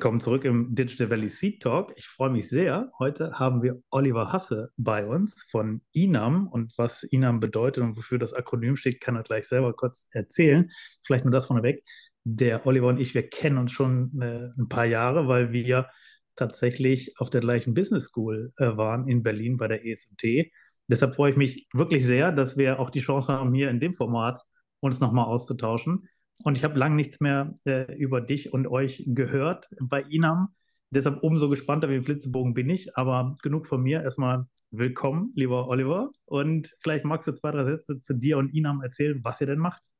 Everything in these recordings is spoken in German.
Willkommen zurück im Digital Valley Seed Talk. Ich freue mich sehr. Heute haben wir Oliver Hasse bei uns von INAM und was INAM bedeutet und wofür das Akronym steht, kann er gleich selber kurz erzählen. Vielleicht nur das vorneweg. Der Oliver und ich, wir kennen uns schon äh, ein paar Jahre, weil wir tatsächlich auf der gleichen Business School äh, waren in Berlin bei der ESMT. Deshalb freue ich mich wirklich sehr, dass wir auch die Chance haben, hier in dem Format uns nochmal auszutauschen. Und ich habe lange nichts mehr äh, über dich und euch gehört bei Inam. Deshalb umso gespannter wie ein Flitzebogen bin ich. Aber genug von mir. Erstmal willkommen, lieber Oliver. Und vielleicht magst du zwei, drei Sätze zu dir und Inam erzählen, was ihr denn macht.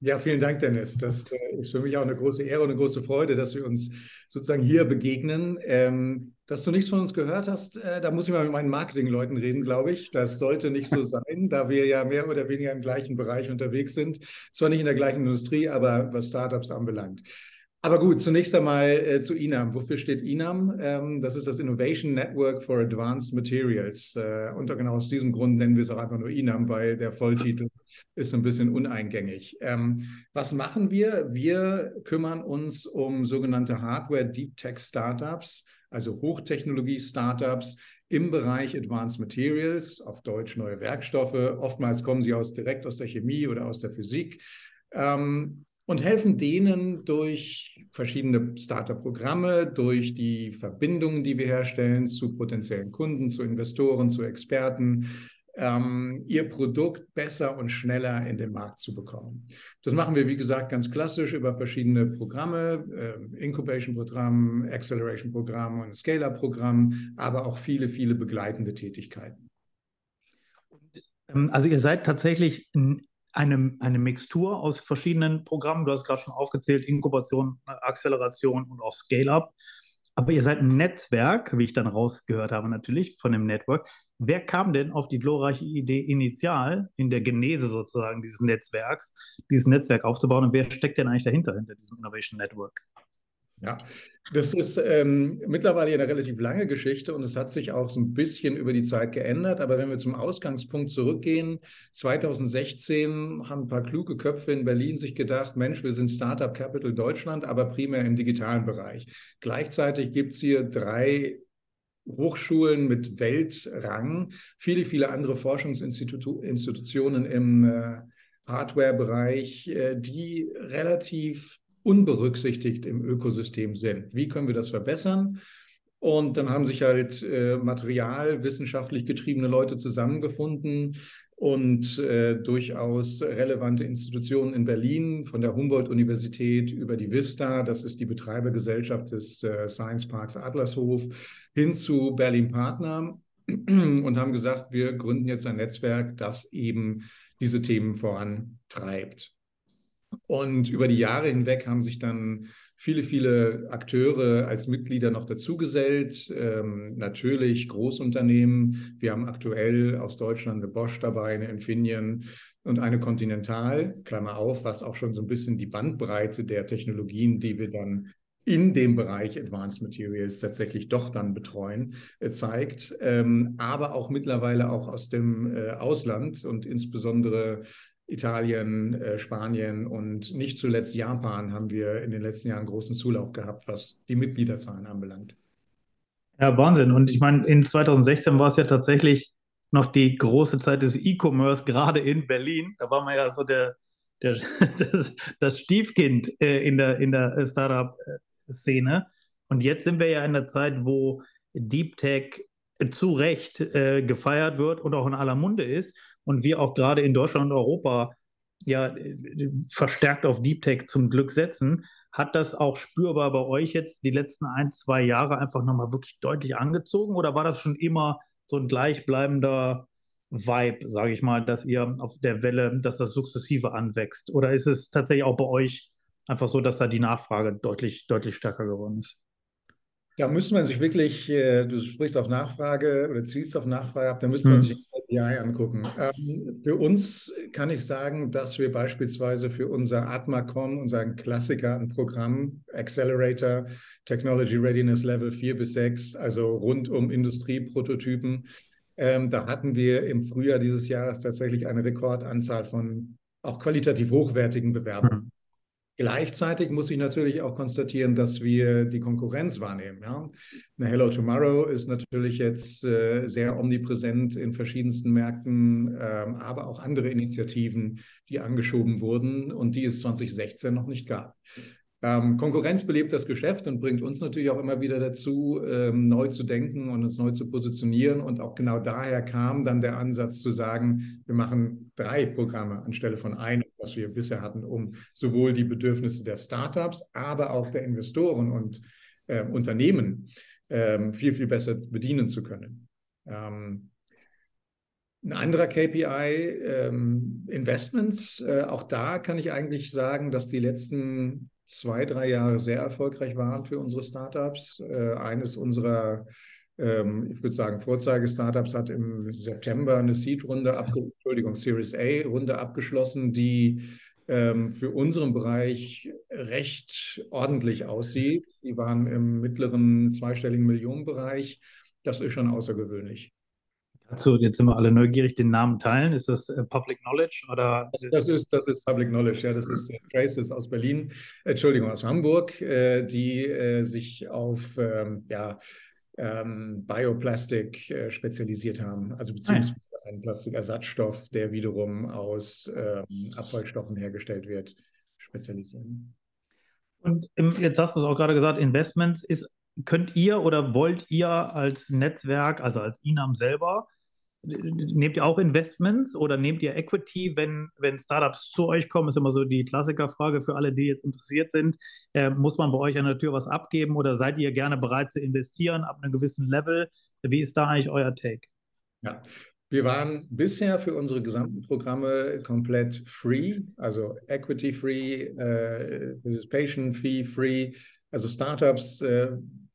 Ja, vielen Dank, Dennis. Das äh, ist für mich auch eine große Ehre und eine große Freude, dass wir uns sozusagen hier begegnen. Ähm, dass du nichts von uns gehört hast, äh, da muss ich mal mit meinen Marketingleuten reden, glaube ich. Das sollte nicht so sein, da wir ja mehr oder weniger im gleichen Bereich unterwegs sind. Zwar nicht in der gleichen Industrie, aber was Startups anbelangt. Aber gut, zunächst einmal äh, zu INAM. Wofür steht INAM? Ähm, das ist das Innovation Network for Advanced Materials. Äh, und genau aus diesem Grund nennen wir es auch einfach nur INAM, weil der Volltitel ist ein bisschen uneingängig. Ähm, was machen wir? Wir kümmern uns um sogenannte Hardware Deep Tech Startups, also Hochtechnologie-Startups im Bereich Advanced Materials, auf Deutsch neue Werkstoffe. Oftmals kommen sie aus, direkt aus der Chemie oder aus der Physik. Ähm, und helfen denen durch verschiedene Startup-Programme, durch die Verbindungen, die wir herstellen zu potenziellen Kunden, zu Investoren, zu Experten, ähm, ihr Produkt besser und schneller in den Markt zu bekommen. Das machen wir, wie gesagt, ganz klassisch über verschiedene Programme, äh, Incubation-Programm, Acceleration-Programm und Scale-Up-Programm, aber auch viele, viele begleitende Tätigkeiten. Ähm, also ihr seid tatsächlich eine, eine Mixtur aus verschiedenen Programmen. Du hast gerade schon aufgezählt, Inkubation, Acceleration und auch Scale-Up. Aber ihr seid ein Netzwerk, wie ich dann rausgehört habe natürlich von dem Network. Wer kam denn auf die glorreiche Idee initial in der Genese sozusagen dieses Netzwerks, dieses Netzwerk aufzubauen und wer steckt denn eigentlich dahinter, hinter diesem Innovation Network? Ja, das ist ähm, mittlerweile eine relativ lange Geschichte und es hat sich auch so ein bisschen über die Zeit geändert. Aber wenn wir zum Ausgangspunkt zurückgehen, 2016 haben ein paar kluge Köpfe in Berlin sich gedacht, Mensch, wir sind Startup Capital Deutschland, aber primär im digitalen Bereich. Gleichzeitig gibt es hier drei Hochschulen mit Weltrang, viele, viele andere Forschungsinstitutionen im äh, Hardware-Bereich, äh, die relativ unberücksichtigt im Ökosystem sind. Wie können wir das verbessern? Und dann haben sich halt äh, materialwissenschaftlich getriebene Leute zusammengefunden und äh, durchaus relevante Institutionen in Berlin, von der Humboldt-Universität über die Vista, das ist die Betreibergesellschaft des äh, Science Parks Adlershof, hin zu Berlin Partner und haben gesagt, wir gründen jetzt ein Netzwerk, das eben diese Themen vorantreibt. Und über die Jahre hinweg haben sich dann viele, viele Akteure als Mitglieder noch dazugesellt. Ähm, natürlich Großunternehmen. Wir haben aktuell aus Deutschland eine Bosch dabei, eine Infineon und eine Continental, Klammer auf, was auch schon so ein bisschen die Bandbreite der Technologien, die wir dann in dem Bereich Advanced Materials tatsächlich doch dann betreuen, äh, zeigt. Ähm, aber auch mittlerweile auch aus dem äh, Ausland und insbesondere Italien, äh, Spanien und nicht zuletzt Japan haben wir in den letzten Jahren großen Zulauf gehabt, was die Mitgliederzahlen anbelangt. Ja, Wahnsinn. Und ich meine, in 2016 war es ja tatsächlich noch die große Zeit des E-Commerce, gerade in Berlin. Da war man ja so der, der das, das, Stiefkind äh, in der, in der Startup-Szene. Und jetzt sind wir ja in der Zeit, wo Deep Tech zu Recht äh, gefeiert wird und auch in aller Munde ist und wir auch gerade in Deutschland und Europa ja verstärkt auf Deep Tech zum Glück setzen, hat das auch spürbar bei euch jetzt die letzten ein, zwei Jahre einfach nochmal wirklich deutlich angezogen oder war das schon immer so ein gleichbleibender Vibe, sage ich mal, dass ihr auf der Welle, dass das sukzessive anwächst? Oder ist es tatsächlich auch bei euch einfach so, dass da die Nachfrage deutlich, deutlich stärker geworden ist. Da müsste man sich wirklich, äh, du sprichst auf Nachfrage oder zielst auf Nachfrage ab, da müsste man hm. sich KPI angucken. Ähm, für uns kann ich sagen, dass wir beispielsweise für unser Atmacom, unseren Klassiker, ein Programm, Accelerator, Technology Readiness Level 4 bis 6, also rund um Industrieprototypen, ähm, da hatten wir im Frühjahr dieses Jahres tatsächlich eine Rekordanzahl von auch qualitativ hochwertigen Bewerbungen. Gleichzeitig muss ich natürlich auch konstatieren, dass wir die Konkurrenz wahrnehmen. Ja? Eine Hello Tomorrow ist natürlich jetzt äh, sehr omnipräsent in verschiedensten Märkten, ähm, aber auch andere Initiativen, die angeschoben wurden und die es 2016 noch nicht gab. Ähm, Konkurrenz belebt das Geschäft und bringt uns natürlich auch immer wieder dazu, ähm, neu zu denken und uns neu zu positionieren. Und auch genau daher kam dann der Ansatz zu sagen, wir machen drei Programme anstelle von einem, was wir bisher hatten, um sowohl die Bedürfnisse der Startups, aber auch der Investoren und äh, Unternehmen äh, viel, viel besser bedienen zu können. Ähm, ein anderer KPI, ähm, Investments, äh, auch da kann ich eigentlich sagen, dass die letzten zwei, drei Jahre sehr erfolgreich waren für unsere Startups. Äh, eines unserer, ähm, ich würde sagen, Vorzeige-Startups hat im September eine Seed-Runde, Entschuldigung, Series A-Runde abgeschlossen, die ähm, für unseren Bereich recht ordentlich aussieht. Die waren im mittleren zweistelligen Millionenbereich. Das ist schon außergewöhnlich. Dazu, jetzt sind wir alle neugierig, den Namen teilen. Ist das äh, Public Knowledge oder? Das, das, ist, das ist Public Knowledge, ja. Das ist äh, Traces aus Berlin, Entschuldigung, aus Hamburg, äh, die sich auf ähm, ja, ähm, Bioplastik äh, spezialisiert haben. Also beziehungsweise ah, ja. einen Plastikersatzstoff, der wiederum aus ähm, Abfallstoffen hergestellt wird, spezialisieren. Und im, jetzt hast du es auch gerade gesagt, Investments ist könnt ihr oder wollt ihr als Netzwerk, also als INAM selber, Nehmt ihr auch Investments oder nehmt ihr Equity, wenn, wenn Startups zu euch kommen? Ist immer so die Klassikerfrage für alle, die jetzt interessiert sind. Äh, muss man bei euch an der Tür was abgeben oder seid ihr gerne bereit zu investieren ab einem gewissen Level? Wie ist da eigentlich euer Take? Ja, wir waren bisher für unsere gesamten Programme komplett free, also equity free, äh, participation fee free. Also Startups äh,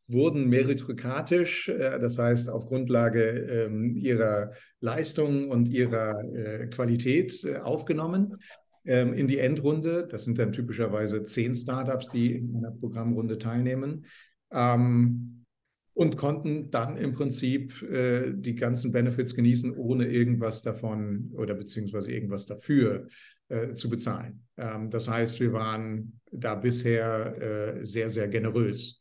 wurden meritokratisch, äh, das heißt auf Grundlage ähm, ihrer Leistung und ihrer äh, Qualität äh, aufgenommen ähm, in die Endrunde. Das sind dann typischerweise zehn Startups, die in einer Programmrunde teilnehmen. Ähm, und konnten dann im Prinzip die ganzen Benefits genießen, ohne irgendwas davon oder beziehungsweise irgendwas dafür zu bezahlen. das heißt, wir waren da bisher sehr, sehr generös.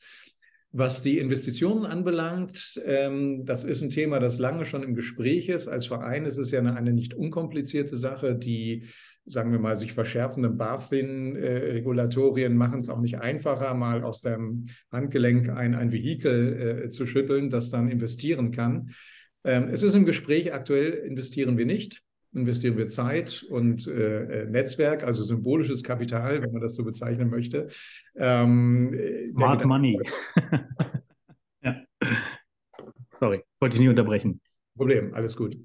Was die Investitionen anbelangt, ähm, das ist ein Thema, das lange schon im Gespräch ist. Als Verein ist es ja eine, eine nicht unkomplizierte Sache. Die, sagen wir mal, sich verschärfenden BaFin-Regulatorien machen es auch nicht einfacher, mal aus dem Handgelenk ein, ein Vehikel äh, zu schütteln, das dann investieren kann. Ähm, es ist im Gespräch, aktuell investieren wir nicht investieren wir Zeit und äh, äh, Netzwerk, also symbolisches Kapital, wenn man das so bezeichnen möchte. Ähm, Smart Money. ja. Sorry, wollte ich nie unterbrechen. Problem, alles gut.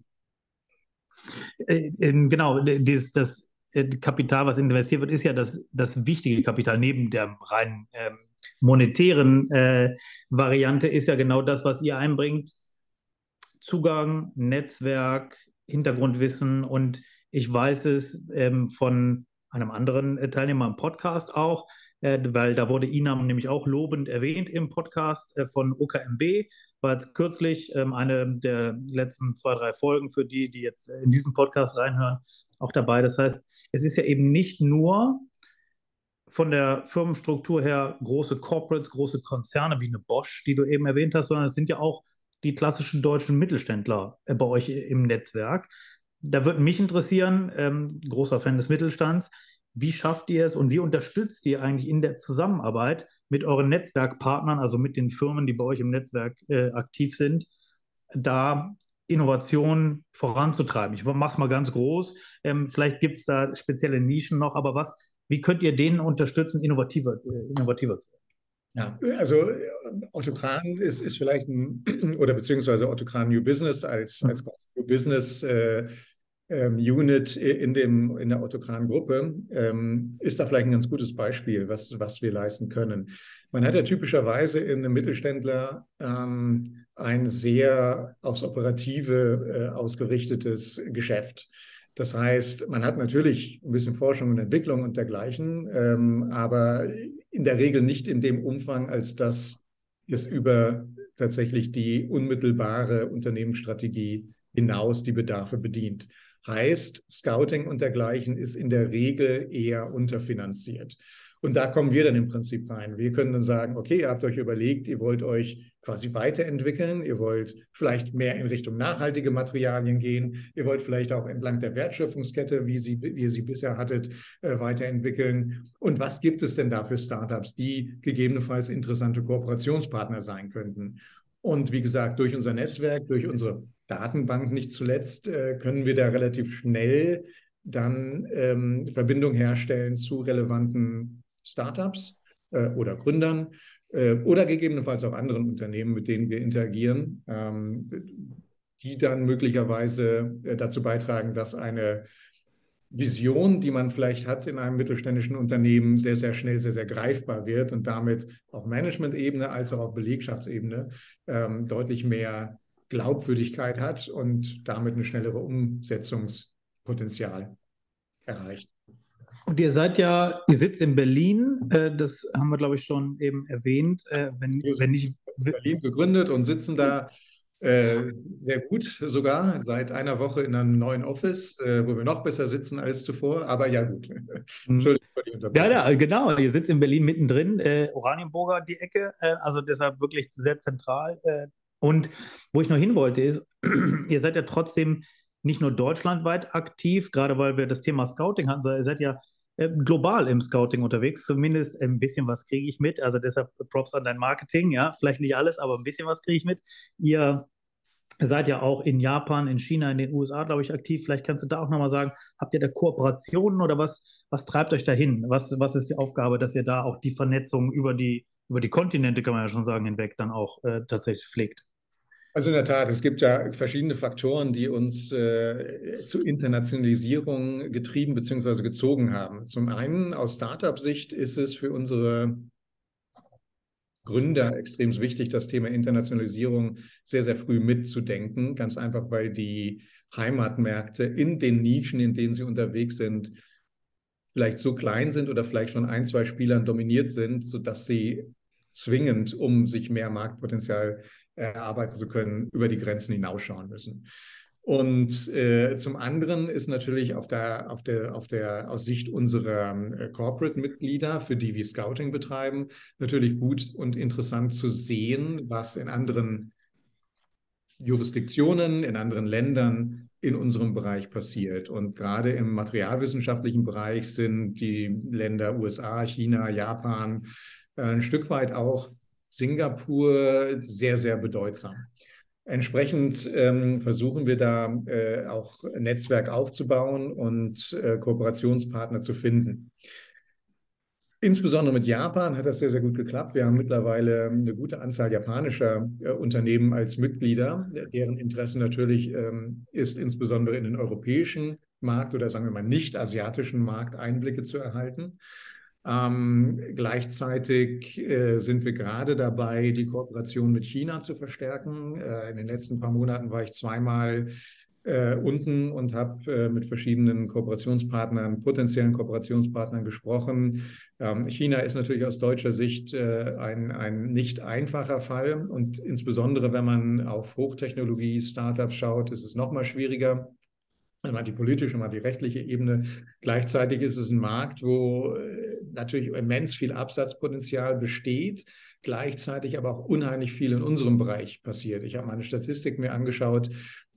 Äh, ähm, genau, dieses, das äh, Kapital, was investiert wird, ist ja das, das wichtige Kapital neben der rein ähm, monetären äh, Variante, ist ja genau das, was ihr einbringt. Zugang, Netzwerk, Hintergrundwissen und ich weiß es ähm, von einem anderen äh, Teilnehmer im Podcast auch, äh, weil da wurde Inam nämlich auch lobend erwähnt im Podcast äh, von OKMB, war jetzt kürzlich ähm, eine der letzten zwei, drei Folgen für die, die jetzt in diesen Podcast reinhören, auch dabei. Das heißt, es ist ja eben nicht nur von der Firmenstruktur her große Corporates, große Konzerne wie eine Bosch, die du eben erwähnt hast, sondern es sind ja auch die klassischen deutschen Mittelständler äh, bei euch im Netzwerk. Da würde mich interessieren, ähm, großer Fan des Mittelstands, wie schafft ihr es und wie unterstützt ihr eigentlich in der Zusammenarbeit mit euren Netzwerkpartnern, also mit den Firmen, die bei euch im Netzwerk äh, aktiv sind, da Innovationen voranzutreiben? Ich mache es mal ganz groß. Ähm, vielleicht gibt es da spezielle Nischen noch, aber was, wie könnt ihr denen unterstützen, innovativer, äh, innovativer zu werden? Ja, also Autokran ist, ist vielleicht ein, oder beziehungsweise Autokran New Business als, als New Business äh, ähm, Unit in, dem, in der Autokran-Gruppe, ähm, ist da vielleicht ein ganz gutes Beispiel, was, was wir leisten können. Man hat ja typischerweise in einem Mittelständler ähm, ein sehr aufs Operative äh, ausgerichtetes Geschäft. Das heißt, man hat natürlich ein bisschen Forschung und Entwicklung und dergleichen, ähm, aber in der Regel nicht in dem Umfang, als dass es über tatsächlich die unmittelbare Unternehmensstrategie hinaus die Bedarfe bedient. Heißt, Scouting und dergleichen ist in der Regel eher unterfinanziert. Und da kommen wir dann im Prinzip rein. Wir können dann sagen, okay, ihr habt euch überlegt, ihr wollt euch quasi weiterentwickeln, ihr wollt vielleicht mehr in Richtung nachhaltige Materialien gehen, ihr wollt vielleicht auch entlang der Wertschöpfungskette, wie, sie, wie ihr sie bisher hattet, äh, weiterentwickeln. Und was gibt es denn da für Startups, die gegebenenfalls interessante Kooperationspartner sein könnten? Und wie gesagt, durch unser Netzwerk, durch unsere Datenbank nicht zuletzt, äh, können wir da relativ schnell dann ähm, Verbindung herstellen zu relevanten Startups äh, oder Gründern äh, oder gegebenenfalls auch anderen Unternehmen, mit denen wir interagieren, ähm, die dann möglicherweise äh, dazu beitragen, dass eine Vision, die man vielleicht hat in einem mittelständischen Unternehmen, sehr, sehr schnell, sehr, sehr greifbar wird und damit auf Management-Ebene als auch auf Belegschaftsebene ähm, deutlich mehr Glaubwürdigkeit hat und damit eine schnellere Umsetzungspotenzial erreicht. Und ihr seid ja, ihr sitzt in Berlin, äh, das haben wir, glaube ich, schon eben erwähnt. Äh, wenn, wir wenn ich Berlin gegründet und sitzen da äh, sehr gut sogar, seit einer Woche in einem neuen Office, äh, wo wir noch besser sitzen als zuvor, aber ja gut. Mhm. Entschuldigung für die Ja, ja, genau, ihr sitzt in Berlin mittendrin, äh, Oranienburger die Ecke, äh, also deshalb wirklich sehr zentral. Äh, und wo ich noch hin wollte ist, ihr seid ja trotzdem nicht nur deutschlandweit aktiv, gerade weil wir das Thema Scouting hatten, sondern ihr seid ja äh, global im Scouting unterwegs. Zumindest ein bisschen was kriege ich mit. Also deshalb Props an dein Marketing. Ja, vielleicht nicht alles, aber ein bisschen was kriege ich mit. Ihr seid ja auch in Japan, in China, in den USA, glaube ich, aktiv. Vielleicht kannst du da auch nochmal sagen, habt ihr da Kooperationen oder was, was treibt euch dahin? Was, was ist die Aufgabe, dass ihr da auch die Vernetzung über die, über die Kontinente, kann man ja schon sagen, hinweg dann auch äh, tatsächlich pflegt? Also in der Tat, es gibt ja verschiedene Faktoren, die uns äh, zu Internationalisierung getrieben bzw. gezogen haben. Zum einen aus Startup-Sicht ist es für unsere Gründer extrem wichtig, das Thema Internationalisierung sehr, sehr früh mitzudenken. Ganz einfach, weil die Heimatmärkte in den Nischen, in denen sie unterwegs sind, vielleicht so klein sind oder vielleicht von ein, zwei Spielern dominiert sind, sodass sie zwingend, um sich mehr Marktpotenzial erarbeiten zu können, über die Grenzen hinausschauen müssen. Und äh, zum anderen ist natürlich auf der, auf der, auf der, aus Sicht unserer äh, Corporate-Mitglieder, für die wir Scouting betreiben, natürlich gut und interessant zu sehen, was in anderen Jurisdiktionen, in anderen Ländern in unserem Bereich passiert. Und gerade im materialwissenschaftlichen Bereich sind die Länder USA, China, Japan äh, ein Stück weit auch Singapur sehr, sehr bedeutsam. Entsprechend ähm, versuchen wir da äh, auch Netzwerk aufzubauen und äh, Kooperationspartner zu finden. Insbesondere mit Japan hat das sehr, sehr gut geklappt. Wir haben mittlerweile eine gute Anzahl japanischer äh, Unternehmen als Mitglieder, deren Interesse natürlich ähm, ist, insbesondere in den europäischen Markt oder sagen wir mal nicht asiatischen Markt Einblicke zu erhalten. Ähm, gleichzeitig äh, sind wir gerade dabei, die Kooperation mit China zu verstärken. Äh, in den letzten paar Monaten war ich zweimal äh, unten und habe äh, mit verschiedenen Kooperationspartnern, potenziellen Kooperationspartnern gesprochen. Ähm, China ist natürlich aus deutscher Sicht äh, ein, ein nicht einfacher Fall und insbesondere wenn man auf Hochtechnologie-Startups schaut, ist es noch mal schwieriger einmal die politische, einmal die rechtliche Ebene. Gleichzeitig ist es ein Markt, wo äh, natürlich immens viel Absatzpotenzial besteht, gleichzeitig aber auch unheimlich viel in unserem Bereich passiert. Ich habe meine Statistik mir angeschaut,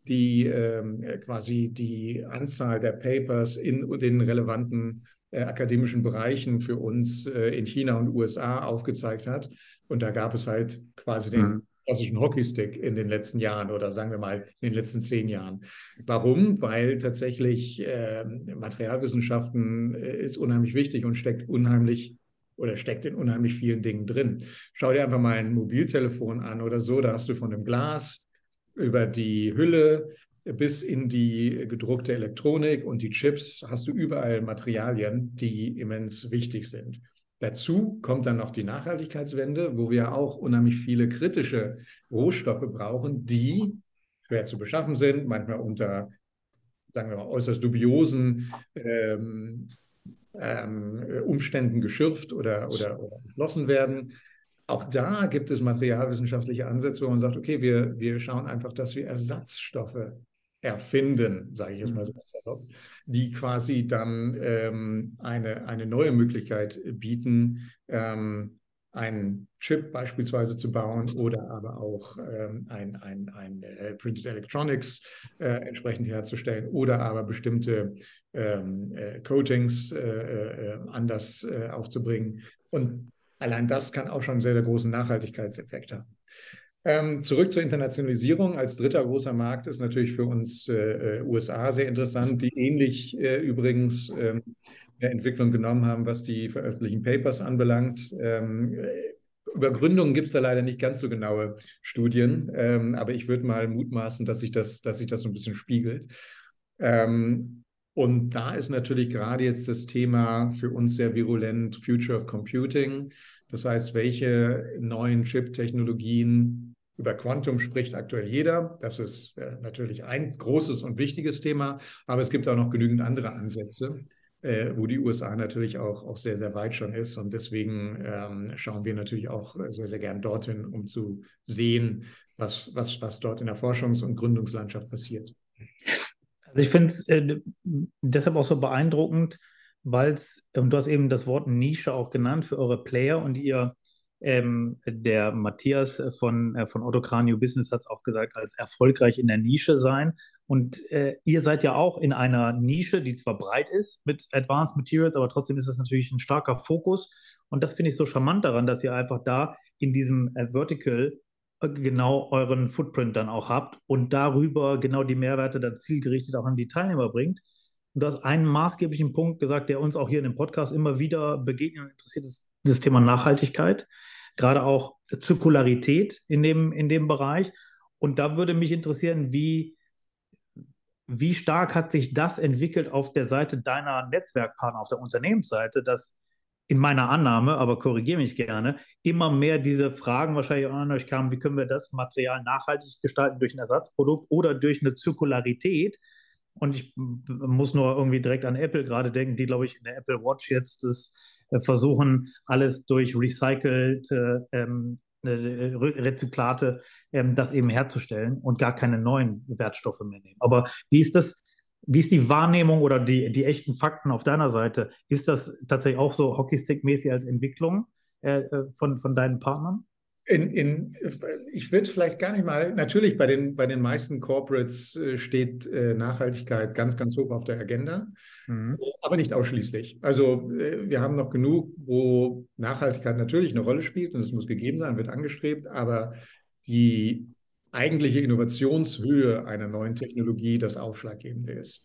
die äh, quasi die Anzahl der Papers in den relevanten äh, akademischen Bereichen für uns äh, in China und USA aufgezeigt hat. Und da gab es halt quasi den mhm klassischen Hockeystick in den letzten Jahren oder sagen wir mal in den letzten zehn Jahren. Warum? Weil tatsächlich äh, Materialwissenschaften äh, ist unheimlich wichtig und steckt unheimlich oder steckt in unheimlich vielen Dingen drin. Schau dir einfach mal ein Mobiltelefon an oder so, da hast du von dem Glas über die Hülle bis in die gedruckte Elektronik und die Chips hast du überall Materialien, die immens wichtig sind. Dazu kommt dann noch die Nachhaltigkeitswende, wo wir auch unheimlich viele kritische Rohstoffe brauchen, die schwer zu beschaffen sind, manchmal unter, sagen wir mal, äußerst dubiosen ähm, ähm, Umständen geschürft oder, oder, oder entschlossen werden. Auch da gibt es materialwissenschaftliche Ansätze, wo man sagt, okay, wir, wir schauen einfach, dass wir Ersatzstoffe erfinden, sage ich jetzt mal so salopp, die quasi dann ähm, eine, eine neue Möglichkeit bieten, ähm, einen Chip beispielsweise zu bauen oder aber auch ähm, ein, ein, ein äh, Printed Electronics äh, entsprechend herzustellen oder aber bestimmte ähm, äh, Coatings äh, äh, anders äh, aufzubringen. Und allein das kann auch schon einen sehr, sehr großen Nachhaltigkeitseffekt haben. Ähm, zurück zur Internationalisierung. Als dritter großer Markt ist natürlich für uns äh, USA sehr interessant, die ähnlich äh, übrigens ähm, der Entwicklung genommen haben, was die veröffentlichten Papers anbelangt. Ähm, über Gründungen gibt es da leider nicht ganz so genaue Studien, ähm, aber ich würde mal mutmaßen, dass sich das, dass sich das so ein bisschen spiegelt. Ähm, und da ist natürlich gerade jetzt das Thema für uns sehr virulent, Future of Computing. Das heißt, welche neuen Chip-Technologien über Quantum spricht aktuell jeder. Das ist äh, natürlich ein großes und wichtiges Thema, aber es gibt auch noch genügend andere Ansätze, äh, wo die USA natürlich auch, auch sehr, sehr weit schon ist. Und deswegen ähm, schauen wir natürlich auch sehr, sehr gern dorthin, um zu sehen, was, was, was dort in der Forschungs- und Gründungslandschaft passiert. Also ich finde es äh, deshalb auch so beeindruckend, weil es, und du hast eben das Wort Nische auch genannt für eure Player und ihr ähm, der Matthias von, äh, von Otto Kranio Business hat es auch gesagt, als erfolgreich in der Nische sein. Und äh, ihr seid ja auch in einer Nische, die zwar breit ist mit Advanced Materials, aber trotzdem ist es natürlich ein starker Fokus. Und das finde ich so charmant daran, dass ihr einfach da in diesem äh, Vertical äh, genau euren Footprint dann auch habt und darüber genau die Mehrwerte dann zielgerichtet auch an die Teilnehmer bringt. Und du hast einen maßgeblichen Punkt gesagt, der uns auch hier in dem Podcast immer wieder begegnet und interessiert, ist das Thema Nachhaltigkeit gerade auch Zirkularität in dem, in dem Bereich. Und da würde mich interessieren, wie, wie stark hat sich das entwickelt auf der Seite deiner Netzwerkpartner, auf der Unternehmensseite, dass in meiner Annahme, aber korrigiere mich gerne, immer mehr diese Fragen wahrscheinlich auch an euch kamen, wie können wir das Material nachhaltig gestalten durch ein Ersatzprodukt oder durch eine Zirkularität. Und ich muss nur irgendwie direkt an Apple gerade denken, die, glaube ich, in der Apple Watch jetzt das versuchen, alles durch recycelte ähm, äh, Rezyklate ähm, das eben herzustellen und gar keine neuen Wertstoffe mehr nehmen. Aber wie ist das, wie ist die Wahrnehmung oder die, die echten Fakten auf deiner Seite? Ist das tatsächlich auch so Hockeystick-mäßig als Entwicklung äh, äh von, von deinen Partnern? In, in, ich würde vielleicht gar nicht mal, natürlich bei den, bei den meisten Corporates äh, steht äh, Nachhaltigkeit ganz, ganz hoch auf der Agenda, mhm. aber nicht ausschließlich. Also äh, wir haben noch genug, wo Nachhaltigkeit natürlich eine Rolle spielt und es muss gegeben sein, wird angestrebt, aber die eigentliche Innovationshöhe einer neuen Technologie das Ausschlaggebende ist.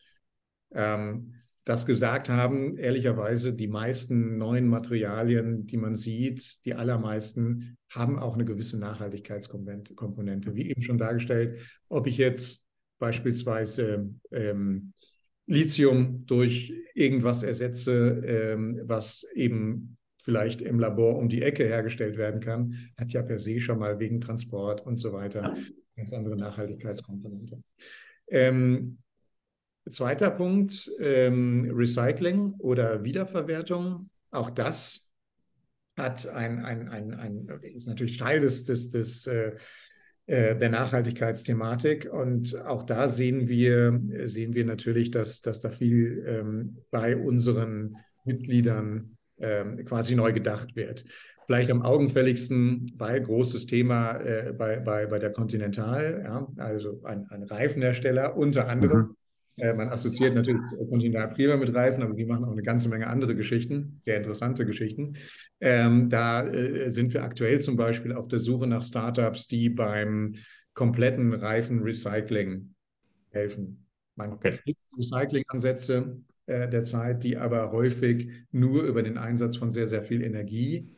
Ähm, das gesagt haben, ehrlicherweise, die meisten neuen Materialien, die man sieht, die allermeisten haben auch eine gewisse Nachhaltigkeitskomponente, wie eben schon dargestellt. Ob ich jetzt beispielsweise ähm, Lithium durch irgendwas ersetze, ähm, was eben vielleicht im Labor um die Ecke hergestellt werden kann, hat ja per se schon mal wegen Transport und so weiter ganz andere Nachhaltigkeitskomponente. Ähm, Zweiter Punkt, ähm, Recycling oder Wiederverwertung. Auch das hat ein, ein, ein, ein ist natürlich Teil des, des, des äh, äh, der Nachhaltigkeitsthematik. Und auch da sehen wir, sehen wir natürlich, dass, dass da viel ähm, bei unseren Mitgliedern ähm, quasi neu gedacht wird. Vielleicht am augenfälligsten, weil großes Thema äh, bei, bei, bei der Continental, ja, also ein, ein Reifenhersteller unter anderem. Mhm man assoziiert natürlich Continental prima mit Reifen, aber die machen auch eine ganze Menge andere Geschichten, sehr interessante Geschichten. Ähm, da äh, sind wir aktuell zum Beispiel auf der Suche nach Startups, die beim kompletten Reifenrecycling helfen. Man, okay. Gibt Recyclingansätze äh, derzeit, die aber häufig nur über den Einsatz von sehr, sehr viel Energie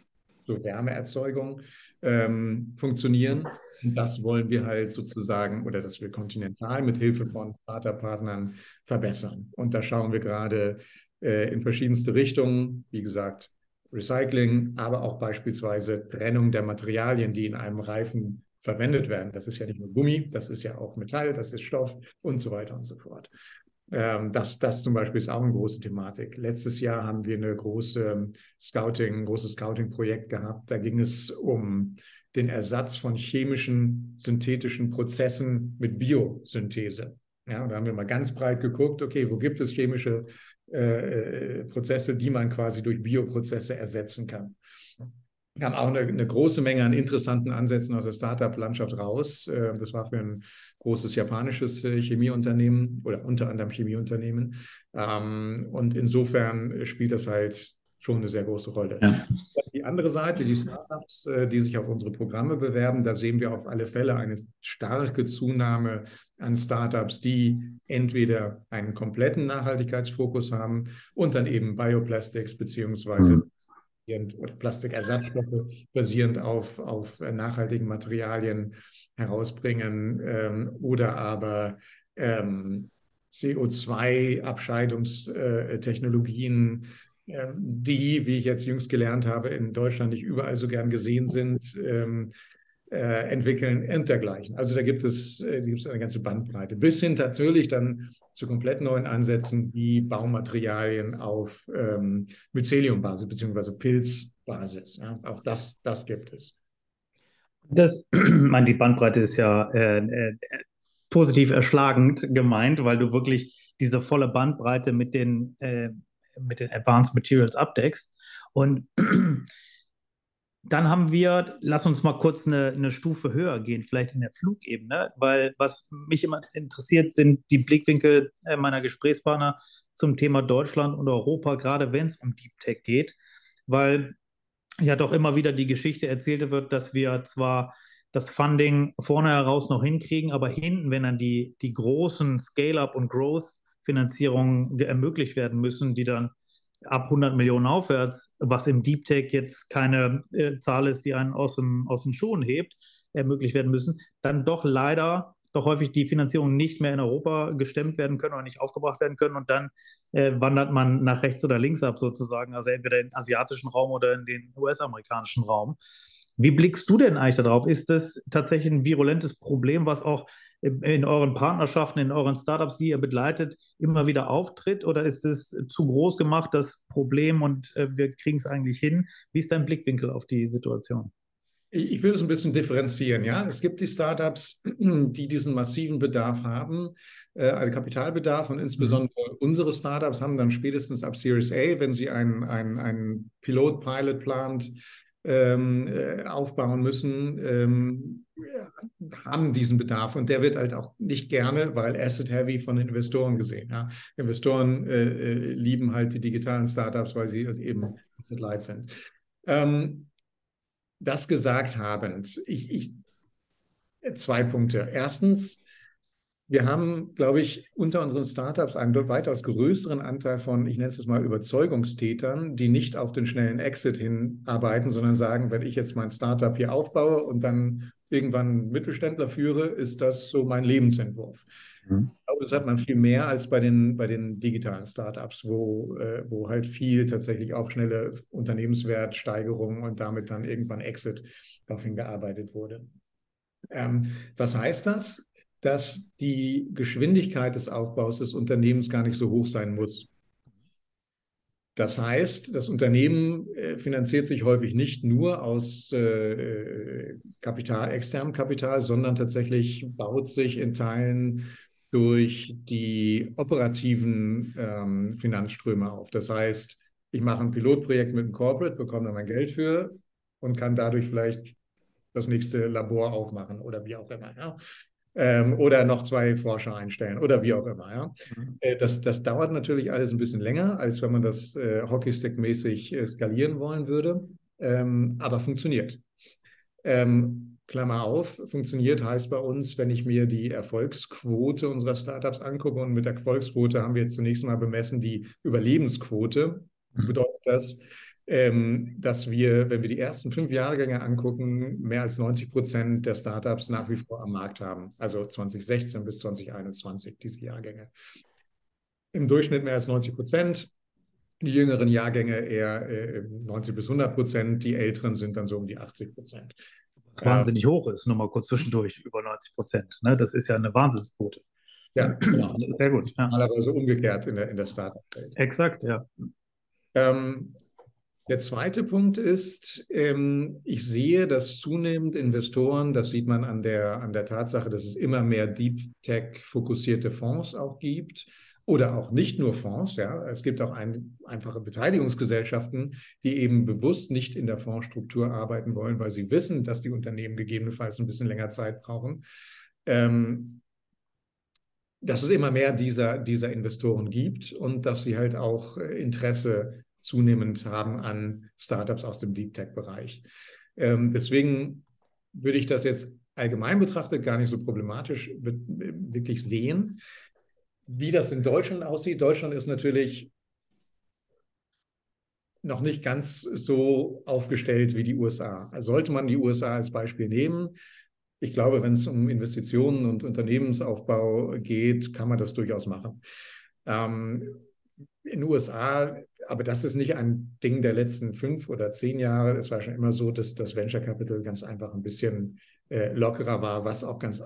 so Wärmeerzeugung ähm, funktionieren. Und das wollen wir halt sozusagen, oder das wir kontinental mit Hilfe von Partnerpartnern verbessern. Und da schauen wir gerade äh, in verschiedenste Richtungen. Wie gesagt, Recycling, aber auch beispielsweise Trennung der Materialien, die in einem Reifen verwendet werden. Das ist ja nicht nur Gummi, das ist ja auch Metall, das ist Stoff und so weiter und so fort. Ähm, das, das zum Beispiel ist auch eine große Thematik. Letztes Jahr haben wir eine große Scouting, ein großes Scouting-Projekt gehabt. Da ging es um den Ersatz von chemischen, synthetischen Prozessen mit Biosynthese. Ja, da haben wir mal ganz breit geguckt, okay, wo gibt es chemische äh, äh, Prozesse, die man quasi durch Bioprozesse ersetzen kann. Wir haben auch eine, eine, große Menge an interessanten Ansätzen aus der Startup-Landschaft raus. Äh, das war für ein großes japanisches äh, Chemieunternehmen oder unter anderem Chemieunternehmen. Ähm, und insofern spielt das halt schon eine sehr große Rolle. Ja. Die andere Seite, die Startups, die sich auf unsere Programme bewerben, da sehen wir auf alle Fälle eine starke Zunahme an Startups, die entweder einen kompletten Nachhaltigkeitsfokus haben und dann eben Bioplastics beziehungsweise mhm oder Plastikersatzstoffe basierend auf, auf nachhaltigen Materialien herausbringen ähm, oder aber ähm, CO2-Abscheidungstechnologien, äh, die, wie ich jetzt jüngst gelernt habe, in Deutschland nicht überall so gern gesehen sind, ähm, äh, entwickeln und dergleichen. Also da gibt es, äh, gibt es eine ganze Bandbreite. Bis hin natürlich dann zu komplett neuen Ansätzen wie Baumaterialien auf ähm, Myceliumbasis bzw. Pilzbasis. Ja, auch das, das gibt es. Das, man, die Bandbreite ist ja äh, äh, positiv erschlagend gemeint, weil du wirklich diese volle Bandbreite mit den, äh, mit den Advanced Materials abdeckst. Und dann haben wir, lass uns mal kurz eine, eine, Stufe höher gehen, vielleicht in der Flugebene, weil was mich immer interessiert, sind die Blickwinkel äh, meiner Gesprächspartner zum Thema Deutschland und Europa, gerade wenn es um Deep Tech geht, weil ja doch immer wieder die Geschichte erzählt wird, dass wir zwar das Funding vorne heraus noch hinkriegen, aber hinten, wenn dann die, die großen Scale-up und Growth-Finanzierungen ermöglicht werden müssen, die dann ab 100 Millionen aufwärts, was im Deep Tech jetzt keine äh, Zahl ist, die einen aus, dem, aus den Schuhen hebt, ermöglicht werden müssen, dann doch leider doch häufig die Finanzierung nicht mehr in Europa gestemmt werden können oder nicht aufgebracht werden können und dann äh, wandert man nach rechts oder links ab sozusagen, also entweder in den asiatischen Raum oder in den US-amerikanischen Raum. Wie blickst du denn eigentlich darauf? Ist das tatsächlich ein virulentes Problem, was auch in euren Partnerschaften, in euren Startups, die ihr begleitet, immer wieder auftritt? Oder ist es zu groß gemacht, das Problem, und äh, wir kriegen es eigentlich hin? Wie ist dein Blickwinkel auf die Situation? Ich will es ein bisschen differenzieren. Ja, es gibt die Startups, die diesen massiven Bedarf haben, äh, also Kapitalbedarf und insbesondere mhm. unsere Startups haben dann spätestens ab Series A, wenn sie einen, einen, einen Pilot-Pilot plant, ähm, äh, aufbauen müssen, ähm, haben diesen Bedarf und der wird halt auch nicht gerne, weil Asset-Heavy von den Investoren gesehen. Ja. Investoren äh, äh, lieben halt die digitalen Startups, weil sie halt eben Asset-Light sind. Ähm, das gesagt habend, ich, ich, zwei Punkte. Erstens, wir haben, glaube ich, unter unseren Startups einen weitaus größeren Anteil von, ich nenne es mal, Überzeugungstätern, die nicht auf den schnellen Exit hinarbeiten, sondern sagen, wenn ich jetzt mein Startup hier aufbaue und dann irgendwann Mittelständler führe, ist das so mein Lebensentwurf. Mhm. Ich glaube, das hat man viel mehr als bei den, bei den digitalen Startups, wo, äh, wo halt viel tatsächlich auf schnelle Unternehmenswertsteigerung und damit dann irgendwann Exit darauf gearbeitet wurde. Ähm, was heißt das? dass die Geschwindigkeit des Aufbaus des Unternehmens gar nicht so hoch sein muss. Das heißt, das Unternehmen äh, finanziert sich häufig nicht nur aus äh, Kapital, externem Kapital, sondern tatsächlich baut sich in Teilen durch die operativen ähm, Finanzströme auf. Das heißt, ich mache ein Pilotprojekt mit einem Corporate, bekomme da mein Geld für und kann dadurch vielleicht das nächste Labor aufmachen oder wie auch immer. Ja ähm, oder noch zwei Forscher einstellen oder wie auch immer. Ja? Mhm. Äh, das, das dauert natürlich alles ein bisschen länger, als wenn man das äh, Hockeystick-mäßig äh, skalieren wollen würde, ähm, aber funktioniert. Ähm, Klammer auf, funktioniert heißt bei uns, wenn ich mir die Erfolgsquote unserer Startups angucke und mit der Erfolgsquote haben wir jetzt zunächst mal bemessen die Überlebensquote, mhm. bedeutet das, ähm, dass wir, wenn wir die ersten fünf Jahrgänge angucken, mehr als 90 Prozent der Startups nach wie vor am Markt haben. Also 2016 bis 2021, diese Jahrgänge. Im Durchschnitt mehr als 90 Prozent. Die jüngeren Jahrgänge eher äh, 90 bis 100 Prozent, die älteren sind dann so um die 80 Prozent. Was wahnsinnig hoch ist, nur mal kurz zwischendurch, über 90 Prozent. Ne? Das ist ja eine Wahnsinnsquote. Ja, genau. sehr gut. Ja. Normalerweise umgekehrt in der, in der Startup-Welt. Exakt, ja. Ähm, der zweite Punkt ist, ähm, ich sehe, dass zunehmend Investoren, das sieht man an der, an der Tatsache, dass es immer mehr Deep Tech-fokussierte Fonds auch gibt oder auch nicht nur Fonds. Ja. Es gibt auch ein, einfache Beteiligungsgesellschaften, die eben bewusst nicht in der Fondsstruktur arbeiten wollen, weil sie wissen, dass die Unternehmen gegebenenfalls ein bisschen länger Zeit brauchen. Ähm, dass es immer mehr dieser, dieser Investoren gibt und dass sie halt auch äh, Interesse zunehmend haben an Startups aus dem Deep Tech-Bereich. Ähm, deswegen würde ich das jetzt allgemein betrachtet gar nicht so problematisch wirklich sehen. Wie das in Deutschland aussieht, Deutschland ist natürlich noch nicht ganz so aufgestellt wie die USA. Also sollte man die USA als Beispiel nehmen, ich glaube, wenn es um Investitionen und Unternehmensaufbau geht, kann man das durchaus machen. Ähm, in den USA aber das ist nicht ein Ding der letzten fünf oder zehn Jahre. Es war schon immer so, dass das Venture Capital ganz einfach ein bisschen äh, lockerer war, was auch ganz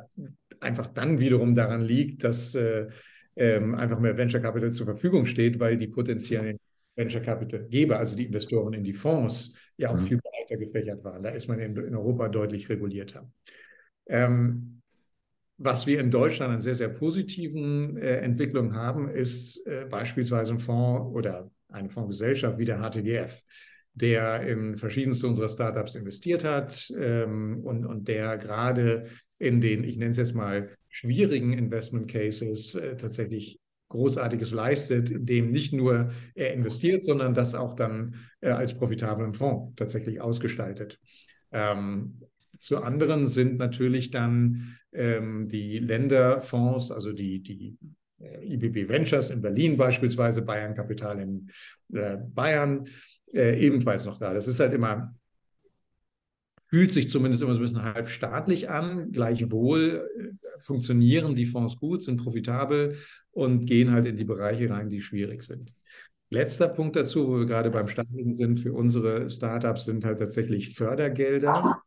einfach dann wiederum daran liegt, dass äh, ähm, einfach mehr Venture Capital zur Verfügung steht, weil die potenziellen Venture Capital Geber, also die Investoren in die Fonds, ja auch mhm. viel breiter gefächert waren. Da ist man in, in Europa deutlich regulierter. Ähm, was wir in Deutschland an sehr, sehr positiven äh, Entwicklungen haben, ist äh, beispielsweise ein Fonds oder eine Fondsgesellschaft wie der HTGF, der in verschiedenste unserer Startups investiert hat ähm, und, und der gerade in den, ich nenne es jetzt mal, schwierigen Investment Cases äh, tatsächlich Großartiges leistet, indem nicht nur er investiert, sondern das auch dann äh, als profitablen Fonds tatsächlich ausgestaltet. Ähm, zu anderen sind natürlich dann ähm, die Länderfonds, also die, die äh, IBB Ventures in Berlin beispielsweise, Bayern Kapital in äh, Bayern äh, ebenfalls noch da. Das ist halt immer, fühlt sich zumindest immer so ein bisschen halb staatlich an. Gleichwohl äh, funktionieren die Fonds gut, sind profitabel und gehen halt in die Bereiche rein, die schwierig sind. Letzter Punkt dazu, wo wir gerade beim Staatlichen sind, für unsere Startups sind halt tatsächlich Fördergelder,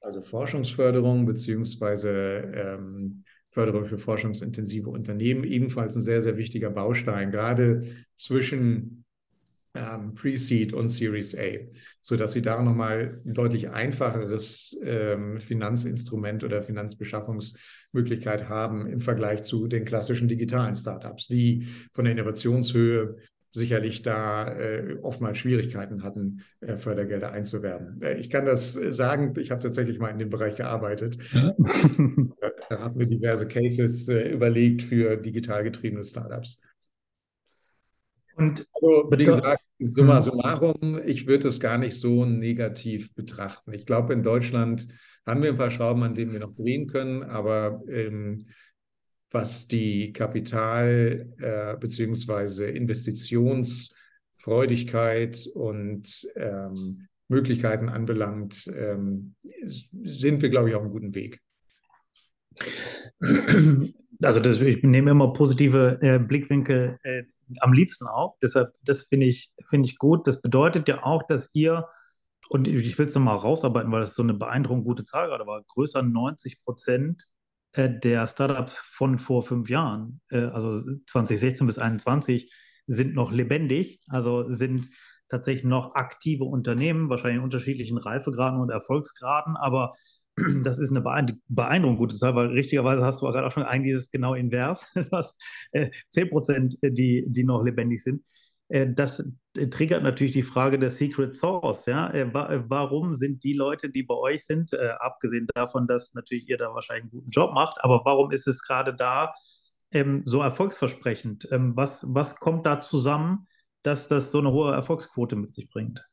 also Forschungsförderung beziehungsweise ähm, Förderung für forschungsintensive Unternehmen, ebenfalls ein sehr, sehr wichtiger Baustein, gerade zwischen ähm, Pre-Seed und Series A, sodass Sie da nochmal ein deutlich einfacheres ähm, Finanzinstrument oder Finanzbeschaffungsmöglichkeit haben im Vergleich zu den klassischen digitalen Startups, die von der Innovationshöhe sicherlich da äh, oftmals Schwierigkeiten hatten, äh, Fördergelder einzuwerben. Äh, ich kann das äh, sagen, ich habe tatsächlich mal in dem Bereich gearbeitet. Ja. da haben wir diverse Cases äh, überlegt für digital getriebene Startups. Und also, wie gesagt, summa hm. summarum, ich würde es gar nicht so negativ betrachten. Ich glaube, in Deutschland haben wir ein paar Schrauben, an denen wir noch drehen können, aber ähm, was die Kapital- äh, bzw. Investitionsfreudigkeit und ähm, Möglichkeiten anbelangt, ähm, sind wir, glaube ich, auf einem guten Weg. Also das, ich nehme immer positive äh, Blickwinkel äh, am liebsten auch. Deshalb, das finde ich, find ich gut. Das bedeutet ja auch, dass ihr, und ich will es nochmal rausarbeiten, weil das so eine beeindruckend gute Zahl gerade war, größer 90 Prozent der Startups von vor fünf Jahren, äh, also 2016 bis 2021, sind noch lebendig, also sind tatsächlich noch aktive Unternehmen, wahrscheinlich in unterschiedlichen Reifegraden und Erfolgsgraden, aber das ist eine beeindruckend gute Zahl, weil richtigerweise hast du gerade auch schon eigentlich ist genau invers, was äh, 10 Prozent, die, die noch lebendig sind. Äh, das äh, triggert natürlich die Frage der Secret Source. Ja? Äh, warum sind die Leute, die bei euch sind, abgesehen davon, dass natürlich ihr da wahrscheinlich einen guten Job macht, aber warum ist es gerade da ähm, so erfolgsversprechend? Ähm, was, was kommt da zusammen, dass das so eine hohe Erfolgsquote mit sich bringt?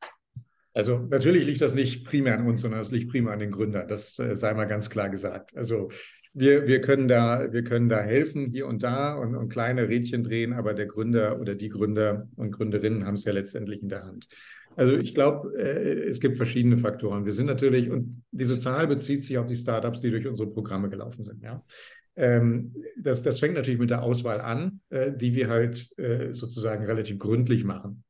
Also natürlich liegt das nicht primär an uns, sondern es liegt primär an den Gründern. Das sei mal ganz klar gesagt. Also wir, wir, können da, wir können da helfen hier und da und, und kleine Rädchen drehen, aber der Gründer oder die Gründer und Gründerinnen haben es ja letztendlich in der Hand. Also ich glaube, äh, es gibt verschiedene Faktoren. Wir sind natürlich, und diese Zahl bezieht sich auf die Startups, die durch unsere Programme gelaufen sind. Ja? Ähm, das, das fängt natürlich mit der Auswahl an, äh, die wir halt äh, sozusagen relativ gründlich machen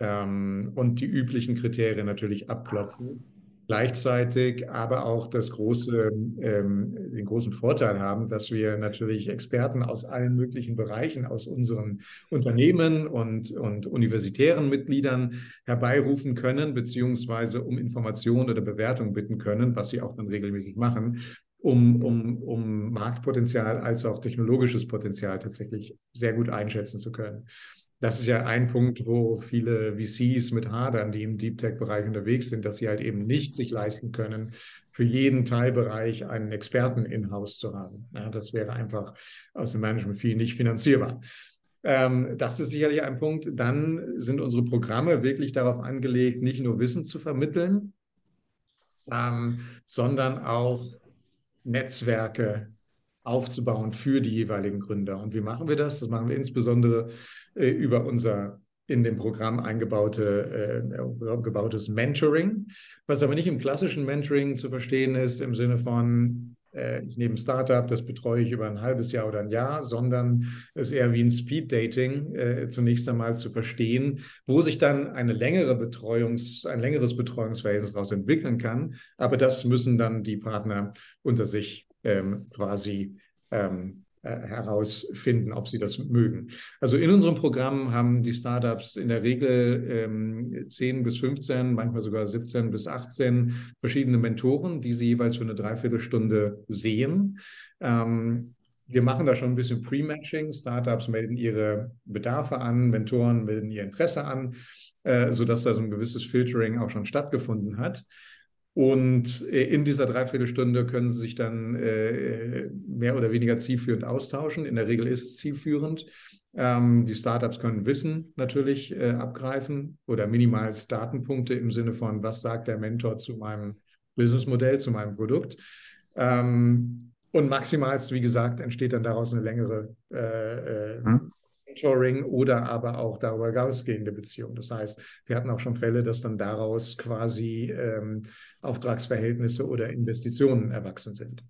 ähm, und die üblichen Kriterien natürlich abklopfen gleichzeitig aber auch das große, ähm, den großen Vorteil haben, dass wir natürlich Experten aus allen möglichen Bereichen, aus unseren Unternehmen und, und universitären Mitgliedern herbeirufen können, beziehungsweise um Informationen oder Bewertungen bitten können, was sie auch dann regelmäßig machen, um, um, um Marktpotenzial als auch technologisches Potenzial tatsächlich sehr gut einschätzen zu können. Das ist ja ein Punkt, wo viele VCs mit hadern, die im Deep Tech-Bereich unterwegs sind, dass sie halt eben nicht sich leisten können, für jeden Teilbereich einen Experten in-house zu haben. Ja, das wäre einfach aus dem Management-Fee nicht finanzierbar. Ähm, das ist sicherlich ein Punkt. Dann sind unsere Programme wirklich darauf angelegt, nicht nur Wissen zu vermitteln, ähm, sondern auch Netzwerke aufzubauen für die jeweiligen Gründer. Und wie machen wir das? Das machen wir insbesondere äh, über unser in dem Programm eingebaute äh, gebautes Mentoring, was aber nicht im klassischen Mentoring zu verstehen ist, im Sinne von, äh, ich nehme ein Startup, das betreue ich über ein halbes Jahr oder ein Jahr, sondern es ist eher wie ein Speed-Dating äh, zunächst einmal zu verstehen, wo sich dann eine längere Betreuungs-, ein längeres Betreuungsverhältnis daraus entwickeln kann. Aber das müssen dann die Partner unter sich ähm, quasi ähm, äh, herausfinden, ob sie das mögen. Also in unserem Programm haben die Startups in der Regel ähm, 10 bis 15, manchmal sogar 17 bis 18 verschiedene Mentoren, die sie jeweils für eine Dreiviertelstunde sehen. Ähm, wir machen da schon ein bisschen Pre-Matching. Startups melden ihre Bedarfe an, Mentoren melden ihr Interesse an, äh, sodass da so ein gewisses Filtering auch schon stattgefunden hat. Und äh, in dieser Dreiviertelstunde können Sie sich dann äh, mehr oder weniger zielführend austauschen. In der Regel ist es zielführend. Ähm, die Startups können Wissen natürlich äh, abgreifen oder minimal Datenpunkte im Sinne von, was sagt der Mentor zu meinem Businessmodell, zu meinem Produkt. Ähm, und maximal, wie gesagt, entsteht dann daraus eine längere äh, hm. Mentoring oder aber auch darüber hinausgehende Beziehung. Das heißt, wir hatten auch schon Fälle, dass dann daraus quasi ähm, Auftragsverhältnisse oder Investitionen erwachsen sind.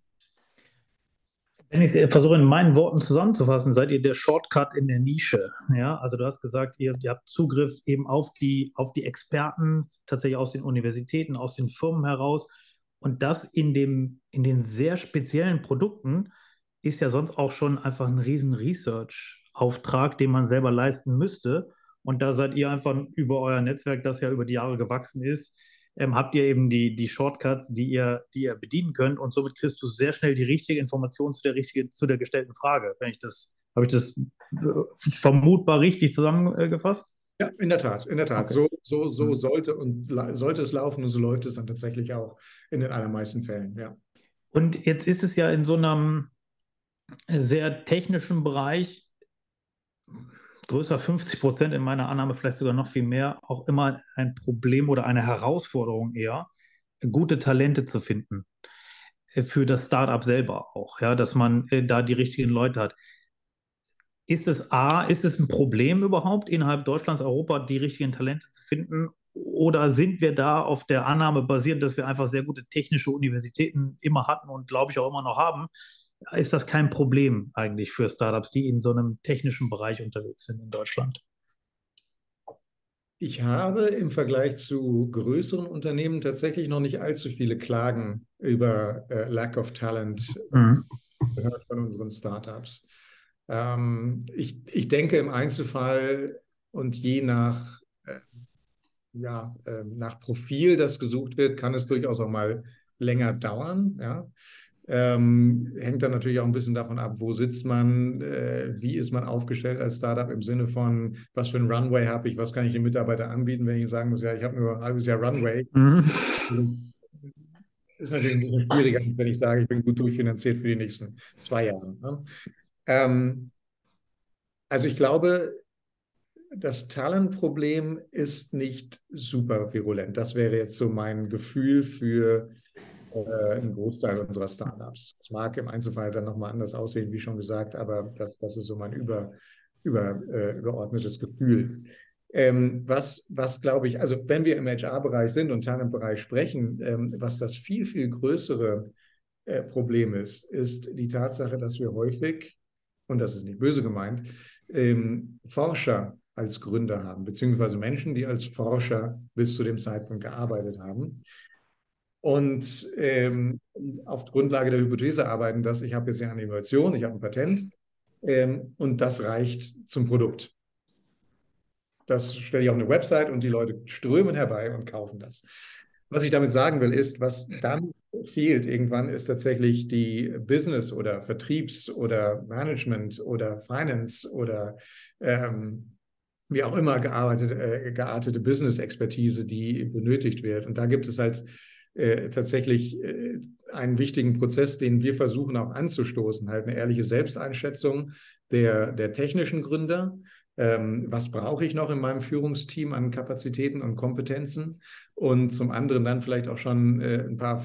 Wenn ich es versuche in meinen Worten zusammenzufassen, seid ihr der Shortcut in der Nische. Ja, also du hast gesagt, ihr, ihr habt Zugriff eben auf die, auf die Experten, tatsächlich aus den Universitäten, aus den Firmen heraus. Und das in, dem, in den sehr speziellen Produkten ist ja sonst auch schon einfach ein riesen Research-Auftrag, den man selber leisten müsste. Und da seid ihr einfach über euer Netzwerk, das ja über die Jahre gewachsen ist, ähm, habt ihr eben die, die Shortcuts, die ihr, die ihr bedienen könnt und somit kriegst du sehr schnell die richtige Information zu der richtigen, zu der gestellten Frage. Wenn ich das, habe ich das äh, vermutbar richtig zusammengefasst? Ja, in der Tat, in der Tat. Okay. So, so, so mhm. sollte und sollte es laufen und so läuft es dann tatsächlich auch in den allermeisten Fällen, ja. Und jetzt ist es ja in so einem sehr technischen Bereich größer 50 Prozent in meiner Annahme, vielleicht sogar noch viel mehr, auch immer ein Problem oder eine Herausforderung eher, gute Talente zu finden. Äh, für das Startup selber auch, ja, dass man äh, da die richtigen Leute hat. Ist es A, ist es ein Problem überhaupt innerhalb Deutschlands, Europa, die richtigen Talente zu finden? Oder sind wir da auf der Annahme basierend, dass wir einfach sehr gute technische Universitäten immer hatten und glaube ich auch immer noch haben, ist das kein Problem eigentlich für Startups, die in so einem technischen Bereich unterwegs sind in Deutschland? Ich habe im Vergleich zu größeren Unternehmen tatsächlich noch nicht allzu viele Klagen über äh, Lack of Talent mhm. gehört von unseren Startups. Ähm, ich, ich denke im Einzelfall und je nach, äh, ja, äh, nach Profil, das gesucht wird, kann es durchaus auch mal länger dauern. Ja? Ähm, hängt dann natürlich auch ein bisschen davon ab, wo sitzt man, äh, wie ist man aufgestellt als Startup im Sinne von, was für ein Runway habe ich, was kann ich den Mitarbeitern anbieten, wenn ich sagen muss, ja, ich habe nur ein halbes Jahr Runway. Mhm. Ist natürlich ein bisschen schwieriger, wenn ich sage, ich bin gut durchfinanziert für die nächsten zwei Jahre. Ne? Ähm, also ich glaube, das Talentproblem ist nicht super virulent. Das wäre jetzt so mein Gefühl für äh, ein Großteil unserer Startups. Es mag im Einzelfall dann nochmal anders aussehen, wie schon gesagt, aber das, das ist so mein über, über, äh, überordnetes Gefühl. Ähm, was, was glaube ich, also wenn wir im HR-Bereich sind und Talent-Bereich sprechen, ähm, was das viel, viel größere äh, Problem ist, ist die Tatsache, dass wir häufig, und das ist nicht böse gemeint, ähm, Forscher als Gründer haben, beziehungsweise Menschen, die als Forscher bis zu dem Zeitpunkt gearbeitet haben und ähm, auf Grundlage der Hypothese arbeiten, dass ich habe jetzt eine Innovation, ich habe ein Patent ähm, und das reicht zum Produkt. Das stelle ich auf eine Website und die Leute strömen herbei und kaufen das. Was ich damit sagen will, ist, was dann fehlt irgendwann, ist tatsächlich die Business- oder Vertriebs- oder Management- oder Finance- oder ähm, wie auch immer gearbeitet, äh, geartete Business-Expertise, die benötigt wird. Und da gibt es halt äh, tatsächlich äh, einen wichtigen Prozess, den wir versuchen auch anzustoßen, halt eine ehrliche Selbsteinschätzung der, der technischen Gründer. Ähm, was brauche ich noch in meinem Führungsteam an Kapazitäten und Kompetenzen? Und zum anderen dann vielleicht auch schon äh, ein paar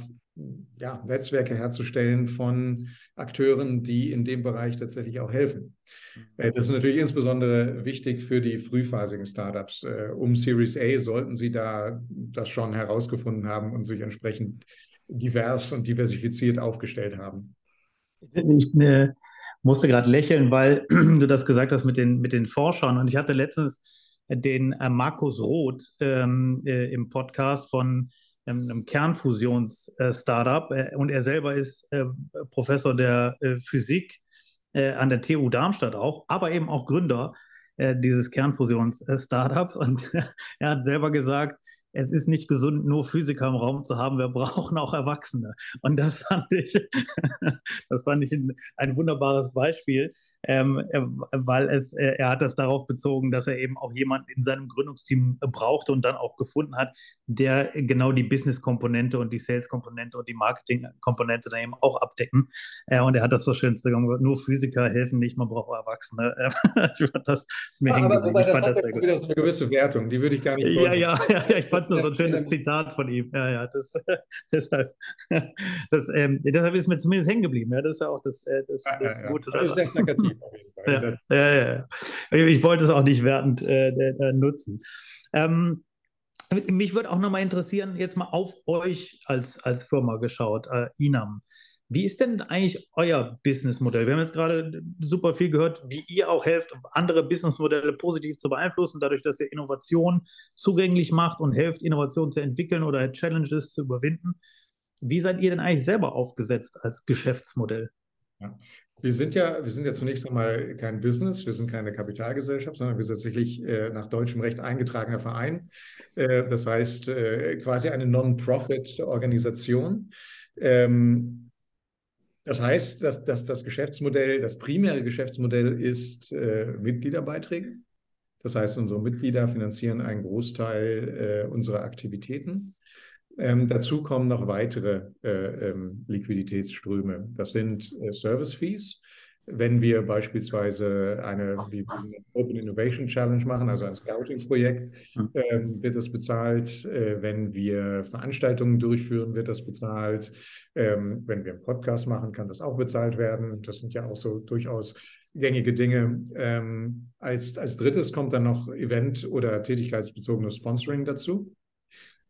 ja, Netzwerke herzustellen von Akteuren, die in dem Bereich tatsächlich auch helfen. Äh, das ist natürlich insbesondere wichtig für die frühphasigen Startups. Äh, um Series A sollten sie da das schon herausgefunden haben und sich entsprechend divers und diversifiziert aufgestellt haben. Ich äh, musste gerade lächeln, weil du das gesagt hast mit den, mit den Forschern. Und ich hatte letztens den Markus Roth ähm, äh, im Podcast von einem Kernfusions-Startup. Äh, und er selber ist äh, Professor der äh, Physik an der TU Darmstadt auch, aber eben auch Gründer dieses Kernfusions-Startups. Und er hat selber gesagt, es ist nicht gesund, nur Physiker im Raum zu haben. Wir brauchen auch Erwachsene. Und das fand ich, das fand ich ein, ein wunderbares Beispiel, ähm, weil es, äh, er hat das darauf bezogen, dass er eben auch jemanden in seinem Gründungsteam brauchte und dann auch gefunden hat, der genau die Business-Komponente und die Sales-Komponente und die Marketing-Komponente dann eben auch abdecken. Äh, und er hat das so schön gesagt, nur Physiker helfen nicht, man braucht auch Erwachsene. das ist mir ja, aber, aber das hat das wieder so eine gewisse Wertung, die würde ich gar nicht. Ja, ja, ja, ich fand fand es nur so ein schönes Zitat von ihm. Ja, ja, das, deshalb, das, ähm, deshalb ist mir zumindest hängen geblieben. Ja, das ist ja auch das, äh, das, das ja, ja, Gute. Das ist sehr plakativ auf jeden Fall. Ja, ja, ja. Ich wollte es auch nicht wertend äh, äh, nutzen. Ähm, mich würde auch nochmal interessieren, jetzt mal auf euch als, als Firma geschaut, äh, Inam. Wie ist denn eigentlich euer Businessmodell? Wir haben jetzt gerade super viel gehört, wie ihr auch helft, andere Businessmodelle positiv zu beeinflussen, dadurch, dass ihr Innovation zugänglich macht und helft, Innovation zu entwickeln oder Challenges zu überwinden. Wie seid ihr denn eigentlich selber aufgesetzt als Geschäftsmodell? Ja. Wir sind ja, wir sind ja zunächst einmal kein Business, wir sind keine Kapitalgesellschaft, sondern wir sind tatsächlich äh, nach deutschem Recht eingetragener Verein. Äh, das heißt, äh, quasi eine Non-Profit-Organisation. Ähm, das heißt, dass, dass das Geschäftsmodell, das primäre Geschäftsmodell ist äh, Mitgliederbeiträge. Das heißt, unsere Mitglieder finanzieren einen Großteil äh, unserer Aktivitäten. Ähm, dazu kommen noch weitere äh, ähm, Liquiditätsströme. Das sind äh, Service Fees wenn wir beispielsweise eine, Open Innovation Challenge machen, also ein Scouting-Projekt, hm. ähm, wird das bezahlt. Äh, wenn wir Veranstaltungen durchführen, wird das bezahlt. Ähm, wenn wir einen Podcast machen, kann das auch bezahlt werden. Das sind ja auch so durchaus gängige Dinge. Ähm, als, als drittes kommt dann noch Event- oder tätigkeitsbezogenes Sponsoring dazu.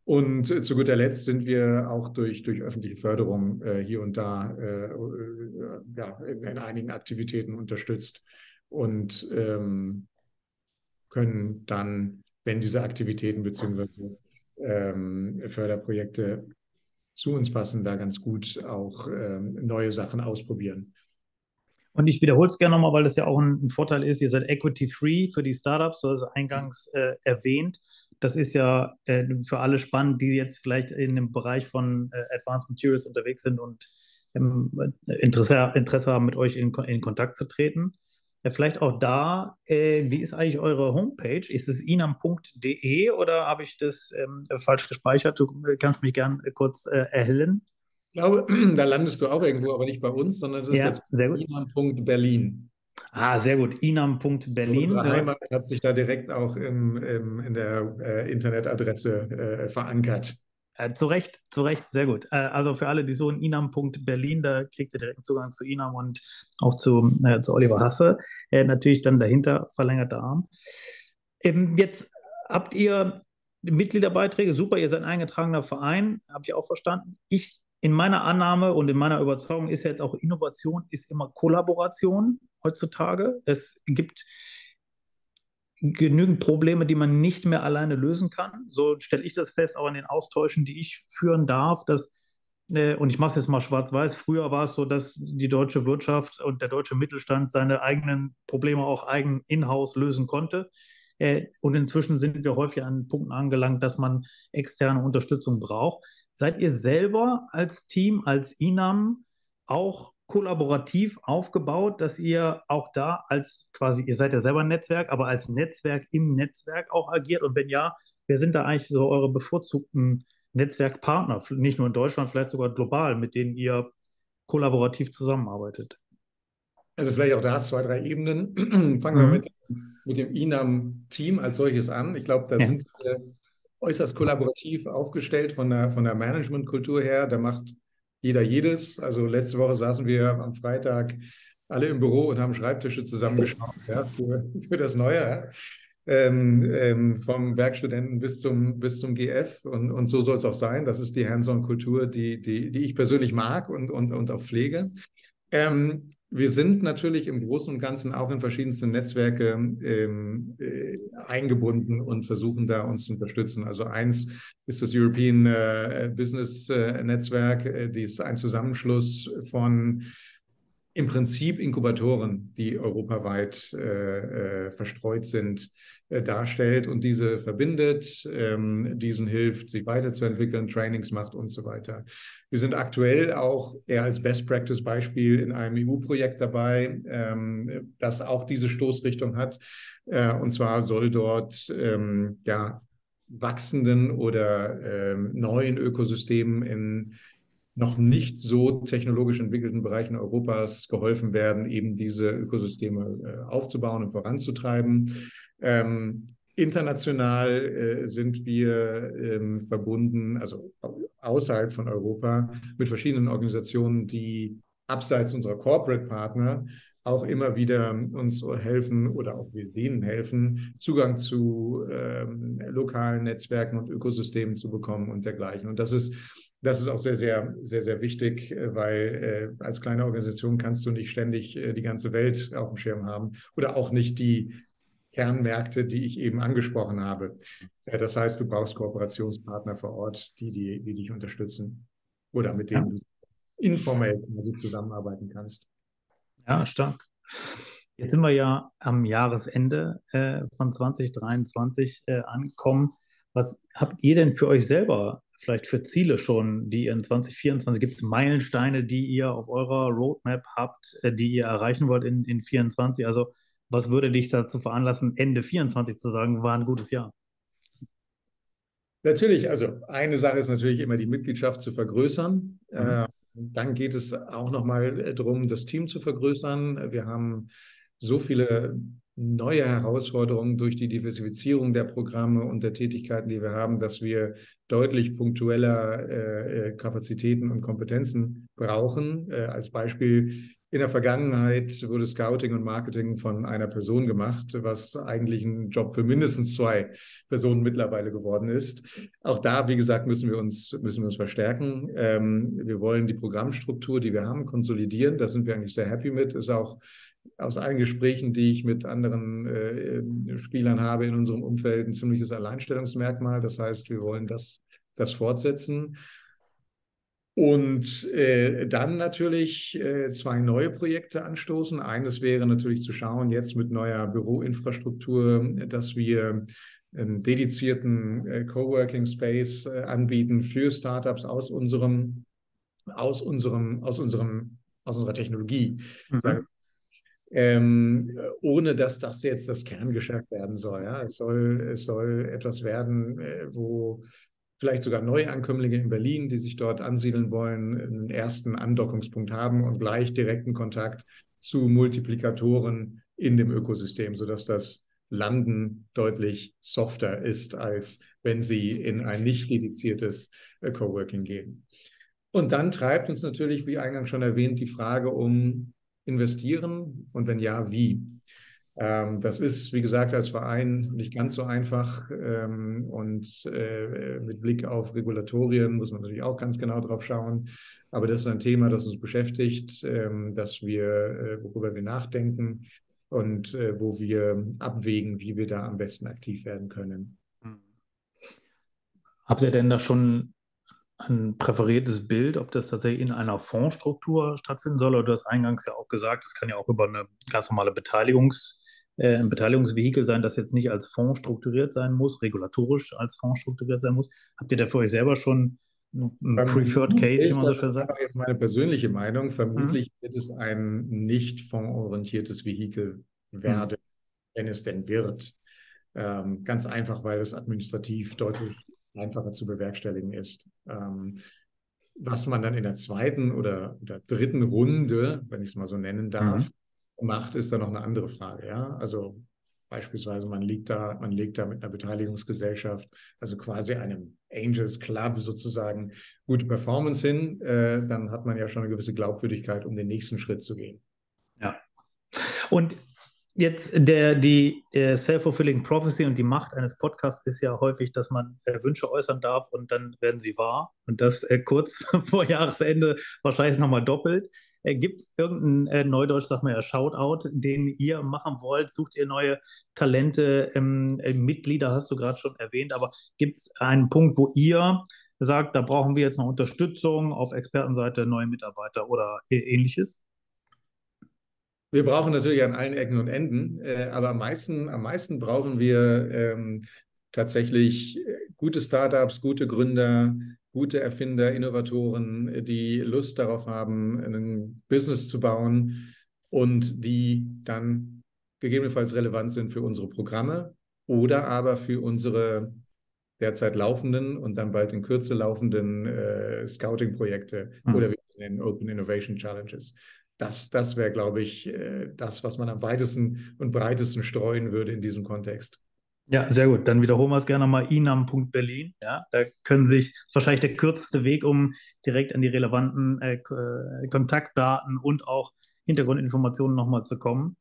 Und äh, zu guter Letzt sind wir auch durch, durch öffentliche Förderung äh, hier und da äh, äh, ja, in, in, einigen Aktivitäten unterstützt und ähm, können dann, wenn diese Aktivitäten bzw. Ähm, Förderprojekte zu uns passen, da ganz gut auch ähm, neue Sachen ausprobieren. Und ich wiederhole es gerne nochmal, weil das ja auch ein, ein, Vorteil ist. Ihr seid equity-free für die Startups, du hast es eingangs äh, erwähnt das ist ja äh, für alle spannend, die jetzt vielleicht in dem Bereich von äh, Advanced Materials unterwegs sind und ähm, Interesse, Interesse haben, mit euch in, in Kontakt zu treten. Ja, vielleicht auch da, äh, wie ist eigentlich eure Homepage? Ist es inam.de oder habe ich das ähm, falsch gespeichert? Du äh, kannst mich gern äh, kurz äh, erhellen. Ich glaube, da landest du auch irgendwo, aber nicht bei uns, sondern es ist ja, jetzt inam.berlin. Ah, sehr gut. Inam.berlin. Unsere Heimat hat sich da direkt auch im, im in der äh, Internetadresse äh, verankert. Äh, zu Recht, zu Recht, sehr gut. Äh, also für alle, die so in inam.berlin, da kriegt ihr direkt Zugang zu Inam und auch zu, äh, zu Oliver Hasse. Äh, natürlich dann dahinter verlängerter Arm. Ähm, jetzt habt ihr Mitgliederbeiträge? Super, ihr seid ein eingetragener Verein, habe ich auch verstanden. Ich in meiner Annahme und in meiner Überzeugung ist jetzt auch Innovation ist immer Kollaboration heutzutage. Es gibt genügend Probleme, die man nicht mehr alleine lösen kann. So stelle ich das fest, auch in den Austauschen, die ich führen darf, dass äh, und ich mache es jetzt mal schwarz-weiß. Früher war es so, dass die deutsche Wirtschaft und der deutsche Mittelstand seine eigenen Probleme auch eigen in-house lösen konnte. Äh, und inzwischen sind wir häufig an Punkten angelangt, dass man externe Unterstützung braucht. Seid ihr selber als Team, als INAM auch kollaborativ aufgebaut, dass ihr auch da als quasi, ihr seid ja selber ein Netzwerk, aber als Netzwerk im Netzwerk auch agiert? Und wenn ja, wer sind da eigentlich so eure bevorzugten Netzwerkpartner, nicht nur in Deutschland, vielleicht sogar global, mit denen ihr kollaborativ zusammenarbeitet? Also vielleicht auch da zwei, drei Ebenen. Fangen mhm. wir mit, mit dem INAM-Team als solches an. Ich glaube, da ja. sind wir äußerst kollaborativ aufgestellt von der, von der Managementkultur her. Da macht jeder jedes. Also letzte Woche saßen wir am Freitag alle im Büro und haben Schreibtische zusammengeschaut ja, für, für das Neue. Ähm, ähm, vom Werkstudenten bis zum, bis zum GF. Und, und so soll es auch sein. Das ist die Hands-on-Kultur, die, die, die ich persönlich mag und, und, und auch pflege. Ähm, wir sind natürlich im Großen und Ganzen auch in verschiedenste Netzwerke ähm, äh, eingebunden und versuchen da uns zu unterstützen. Also eins ist das European äh, Business äh, Netzwerk, äh, die ist ein Zusammenschluss von im Prinzip Inkubatoren, die europaweit äh, äh, verstreut sind, äh, darstellt und diese verbindet, ähm, diesen hilft, sich weiterzuentwickeln, Trainings macht und so weiter. Wir sind aktuell auch eher als Best Practice Beispiel in einem EU-Projekt dabei, ähm, das auch diese Stoßrichtung hat. Äh, und zwar soll dort ähm, ja, wachsenden oder ähm, neuen Ökosystemen in noch nicht so technologisch entwickelten Bereichen Europas geholfen werden, eben diese Ökosysteme äh, aufzubauen und voranzutreiben. Ähm, international äh, sind wir ähm, verbunden, also außerhalb von Europa, mit verschiedenen Organisationen, die abseits unserer Corporate Partner auch immer wieder uns helfen oder auch wir denen helfen, Zugang zu ähm, lokalen Netzwerken und Ökosystemen zu bekommen und dergleichen. Und das ist das ist auch sehr, sehr, sehr, sehr wichtig, äh, weil äh, als kleine Organisation kannst du nicht ständig äh, die ganze Welt auf dem Schirm haben oder auch nicht die Kernmärkte, die ich eben angesprochen habe. Äh, das heißt, du brauchst Kooperationspartner vor Ort, die, die, die dich unterstützen oder mit denen ja. du informell quasi zusammenarbeiten kannst. Ja, stark. Jetzt sind wir ja am Jahresende äh, von 2023 äh, angekommen. Was habt ihr denn für euch selber vielleicht für Ziele schon, die in 2024 gibt es Meilensteine, die ihr auf eurer Roadmap habt, äh, die ihr erreichen wollt in, in 24? Also was würde dich dazu veranlassen, Ende 24 zu sagen, war ein gutes Jahr? Natürlich, also eine Sache ist natürlich immer die Mitgliedschaft zu vergrößern. Mhm. Äh, dann geht es auch nochmal äh, darum, das Team zu vergrößern. Wir haben so viele neue Herausforderungen durch die Diversifizierung der Programme und der Tätigkeiten, die wir haben, dass wir deutlich punktueller äh, äh, Kapazitäten und Kompetenzen brauchen. Äh, als Beispiel in der Vergangenheit wurde Scouting und Marketing von einer Person gemacht, was eigentlich ein Job für mindestens zwei Personen mittlerweile geworden ist. Auch da, wie gesagt, müssen wir uns, müssen wir uns verstärken. Ähm, wir wollen die Programmstruktur, die wir haben, konsolidieren. Da sind wir eigentlich sehr happy mit. Ist auch aus allen Gesprächen, die ich mit anderen äh, Spielern habe in unserem Umfeld, ein ziemliches Alleinstellungsmerkmal. Das heißt, wir wollen das, das fortsetzen. Und äh, dann natürlich äh, zwei neue Projekte anstoßen. Eines wäre natürlich zu schauen, jetzt mit neuer Büroinfrastruktur, dass wir einen dedizierten äh, Coworking Space äh, anbieten für Startups aus unserem, aus unserem, aus unserem, aus unserer Technologie. Mhm ähm, ohne dass das jetzt das Kerngeschäft werden soll. Ja? Es, soll es soll etwas werden, äh, wo vielleicht sogar Neuankömmlinge in Berlin, die sich dort ansiedeln wollen, einen ersten Andockungspunkt haben und gleich direkten Kontakt zu Multiplikatoren in dem Ökosystem, sodass das Landen deutlich softer ist, als wenn sie in ein nicht dediziertes äh, Coworking gehen. Und dann treibt uns natürlich, wie eingangs schon erwähnt, die Frage um, investieren und wenn ja, wie? Ähm, das ist, wie gesagt, als Verein nicht ganz so einfach ähm, und äh, mit Blick auf Regulatorien muss man natürlich auch ganz genau drauf schauen. Aber das ist ein Thema, das uns beschäftigt, ähm, dass wir, äh, worüber wir nachdenken und äh, wo wir abwägen, wie wir da am besten aktiv werden können. Habt ihr denn da schon ein präferiertes Bild, ob das tatsächlich in einer Fondsstruktur stattfinden soll? Oder du hast eingangs ja auch gesagt, es kann ja auch über eine ganz normale Beteiligungs, äh, ein Beteiligungsvehikel sein, das jetzt nicht als Fonds strukturiert sein muss, regulatorisch als Fonds strukturiert sein muss. Habt ihr da für euch selber schon ein Preferred Case, wie man so schön sagt? Das ist jetzt meine persönliche Meinung. Vermutlich mhm. wird es ein nicht fondorientiertes Vehikel werden, mhm. wenn es denn wird. Ähm, ganz einfach, weil es administrativ deutlich einfacher zu bewerkstelligen ist. Ähm, was man dann in der zweiten oder der dritten Runde, wenn ich es mal so nennen darf, mhm. macht, ist dann noch eine andere Frage. Ja? Also beispielsweise man liegt da, man legt da mit einer Beteiligungsgesellschaft, also quasi einem Angels Club sozusagen, gute Performance hin, äh, dann hat man ja schon eine gewisse Glaubwürdigkeit, um den nächsten Schritt zu gehen. Ja. Und Jetzt der, die äh, Self-Fulfilling Prophecy und die Macht eines Podcasts ist ja häufig, dass man äh, Wünsche äußern darf und dann werden sie wahr. Und das äh, kurz vor Jahresende wahrscheinlich nochmal doppelt. Gibt es irgendeinen Neudeutsch, sag mal ja, Shoutout, den ihr machen wollt? Sucht ihr neue Talente? Ähm, äh, Mitglieder hast du gerade schon erwähnt, aber gibt es einen Punkt, wo ihr sagt, da brauchen wir jetzt noch Unterstützung auf Expertenseite, neue Mitarbeiter oder ähnliches? Wir brauchen natürlich an allen Ecken und Enden, äh, aber am meisten, am meisten brauchen wir ähm, tatsächlich äh, gute Startups, gute Gründer, gute Erfinder, Innovatoren, die Lust darauf haben, ein Business zu bauen und die dann gegebenenfalls relevant sind für unsere Programme oder aber für unsere derzeit laufenden und dann bald in Kürze laufenden äh, Scouting-Projekte mhm. oder wie wir es nennen, Open Innovation Challenges das, das wäre, glaube ich, äh, das, was man am weitesten und breitesten streuen würde in diesem Kontext. Ja, sehr gut. Dann wiederholen wir es gerne nochmal inam.berlin. Ja, da können sich, wahrscheinlich der kürzeste Weg, um direkt an die relevanten äh, äh Kontaktdaten und auch Hintergrundinformationen nochmal zu kommen.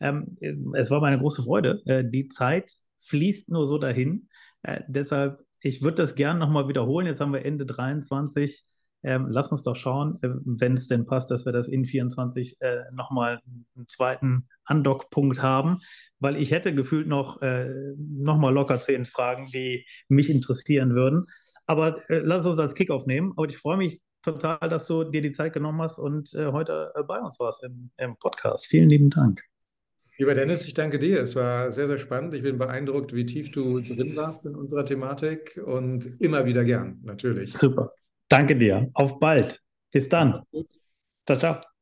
Ähm, es war meine große Freude. Äh, die Zeit fließt nur so dahin. Äh, deshalb, ich würde das gerne nochmal wiederholen. Jetzt haben wir Ende 23. Ähm, lass uns doch schauen, äh, wenn es denn passt, dass wir das in 24 äh, nochmal einen zweiten Andock-Punkt haben, weil ich hätte gefühlt noch, äh, noch mal locker zehn Fragen, die mich interessieren würden. Aber äh, lass uns als Kickoff nehmen. Aber ich freue mich total, dass du dir die Zeit genommen hast und äh, heute äh, bei uns warst im, im Podcast. Vielen lieben Dank. Lieber Dennis, ich danke dir. Es war sehr, sehr spannend. Ich bin beeindruckt, wie tief du drin warst in unserer Thematik und immer wieder gern, natürlich. Super. Danke dir. Auf bald. Bis dann. Ciao, ciao.